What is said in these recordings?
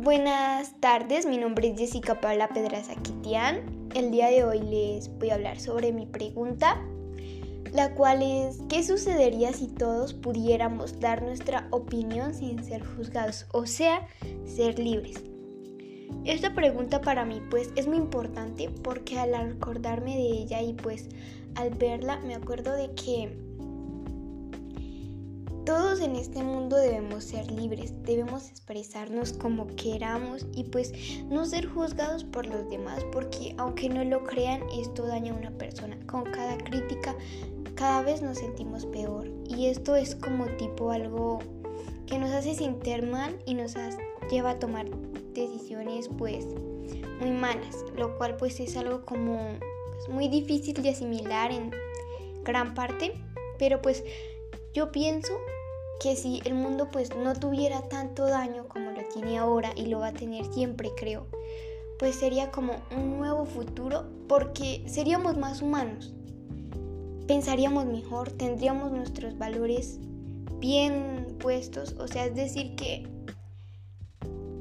Buenas tardes, mi nombre es Jessica Paula Pedraza Quitián. El día de hoy les voy a hablar sobre mi pregunta, la cual es ¿qué sucedería si todos pudiéramos dar nuestra opinión sin ser juzgados? O sea, ser libres. Esta pregunta para mí pues es muy importante porque al acordarme de ella y pues al verla me acuerdo de que todos en este mundo debemos ser libres, debemos expresarnos como queramos y pues no ser juzgados por los demás porque aunque no lo crean esto daña a una persona. Con cada crítica cada vez nos sentimos peor y esto es como tipo algo que nos hace sentir mal y nos lleva a tomar decisiones pues muy malas, lo cual pues es algo como pues, muy difícil de asimilar en gran parte, pero pues yo pienso que si el mundo pues no tuviera tanto daño como lo tiene ahora y lo va a tener siempre creo, pues sería como un nuevo futuro porque seríamos más humanos. Pensaríamos mejor, tendríamos nuestros valores bien puestos, o sea, es decir que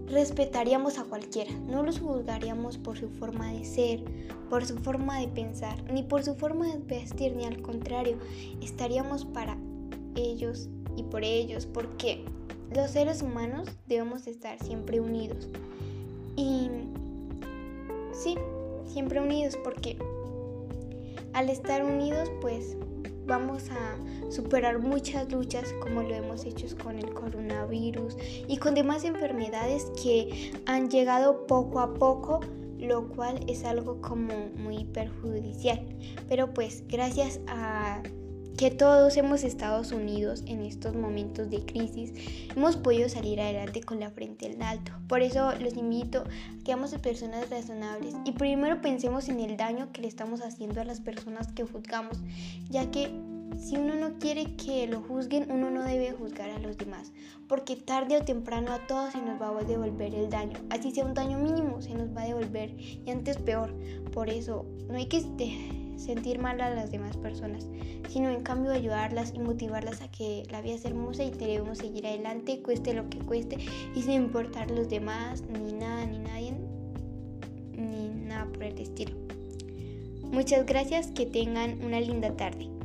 respetaríamos a cualquiera, no los juzgaríamos por su forma de ser, por su forma de pensar, ni por su forma de vestir, ni al contrario, estaríamos para ellos y por ellos, porque los seres humanos debemos estar siempre unidos. Y sí, siempre unidos porque al estar unidos pues vamos a superar muchas luchas como lo hemos hecho con el coronavirus y con demás enfermedades que han llegado poco a poco lo cual es algo como muy perjudicial pero pues gracias a que todos hemos estado unidos en estos momentos de crisis, hemos podido salir adelante con la frente en alto. Por eso los invito a que seamos personas razonables y primero pensemos en el daño que le estamos haciendo a las personas que juzgamos, ya que si uno no quiere que lo juzguen, uno no debe juzgar a los demás, porque tarde o temprano a todos se nos va a devolver el daño. Así sea un daño mínimo, se nos va a devolver y antes peor. Por eso no hay que sentir mal a las demás personas, sino en cambio ayudarlas y motivarlas a que la vida es hermosa y debemos seguir adelante, cueste lo que cueste, y sin importar los demás, ni nada, ni nadie, ni nada por el estilo. Muchas gracias, que tengan una linda tarde.